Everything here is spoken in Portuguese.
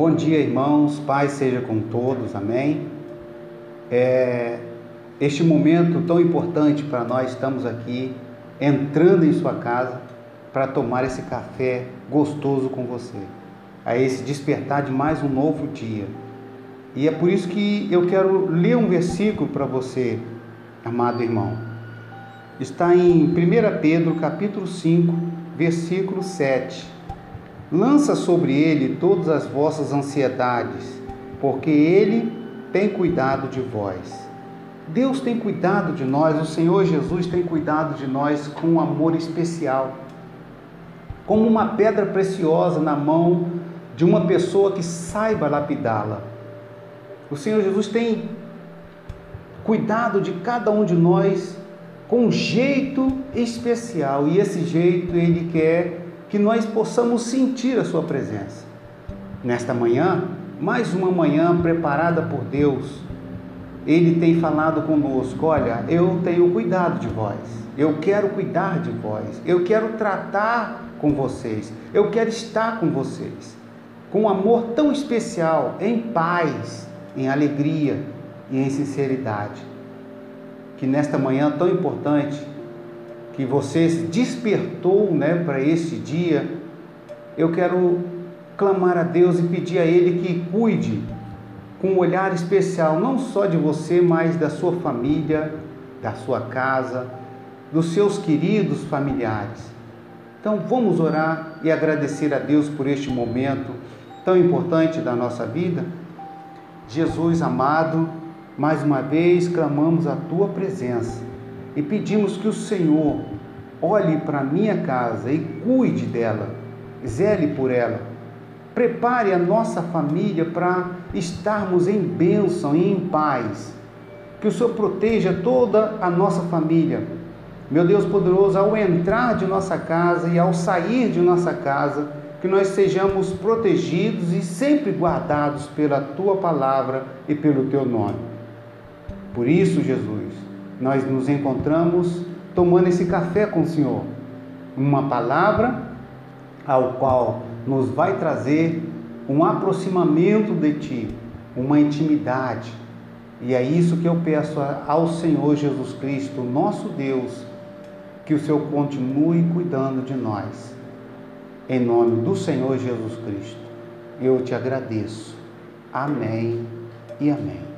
Bom dia, irmãos. Paz seja com todos. Amém. É, este momento tão importante para nós, estamos aqui entrando em sua casa para tomar esse café gostoso com você, a esse despertar de mais um novo dia. E é por isso que eu quero ler um versículo para você, amado irmão. Está em 1 Pedro, capítulo 5, versículo 7. Lança sobre ele todas as vossas ansiedades, porque ele tem cuidado de vós. Deus tem cuidado de nós, o Senhor Jesus tem cuidado de nós com um amor especial, como uma pedra preciosa na mão de uma pessoa que saiba lapidá-la. O Senhor Jesus tem cuidado de cada um de nós com um jeito especial e esse jeito ele quer que nós possamos sentir a sua presença. Nesta manhã, mais uma manhã preparada por Deus, ele tem falado conosco: olha, eu tenho cuidado de vós, eu quero cuidar de vós, eu quero tratar com vocês, eu quero estar com vocês, com um amor tão especial, em paz, em alegria e em sinceridade. Que nesta manhã tão importante, que você despertou né, para este dia, eu quero clamar a Deus e pedir a Ele que cuide com um olhar especial, não só de você, mas da sua família, da sua casa, dos seus queridos familiares. Então vamos orar e agradecer a Deus por este momento tão importante da nossa vida. Jesus amado, mais uma vez clamamos a tua presença e pedimos que o Senhor olhe para a minha casa e cuide dela, zele por ela. Prepare a nossa família para estarmos em bênção e em paz. Que o Senhor proteja toda a nossa família. Meu Deus poderoso, ao entrar de nossa casa e ao sair de nossa casa, que nós sejamos protegidos e sempre guardados pela tua palavra e pelo teu nome. Por isso, Jesus, nós nos encontramos tomando esse café com o Senhor. Uma palavra ao qual nos vai trazer um aproximamento de Ti, uma intimidade. E é isso que eu peço ao Senhor Jesus Cristo, nosso Deus, que o Senhor continue cuidando de nós em nome do Senhor Jesus Cristo, eu te agradeço. Amém e amém.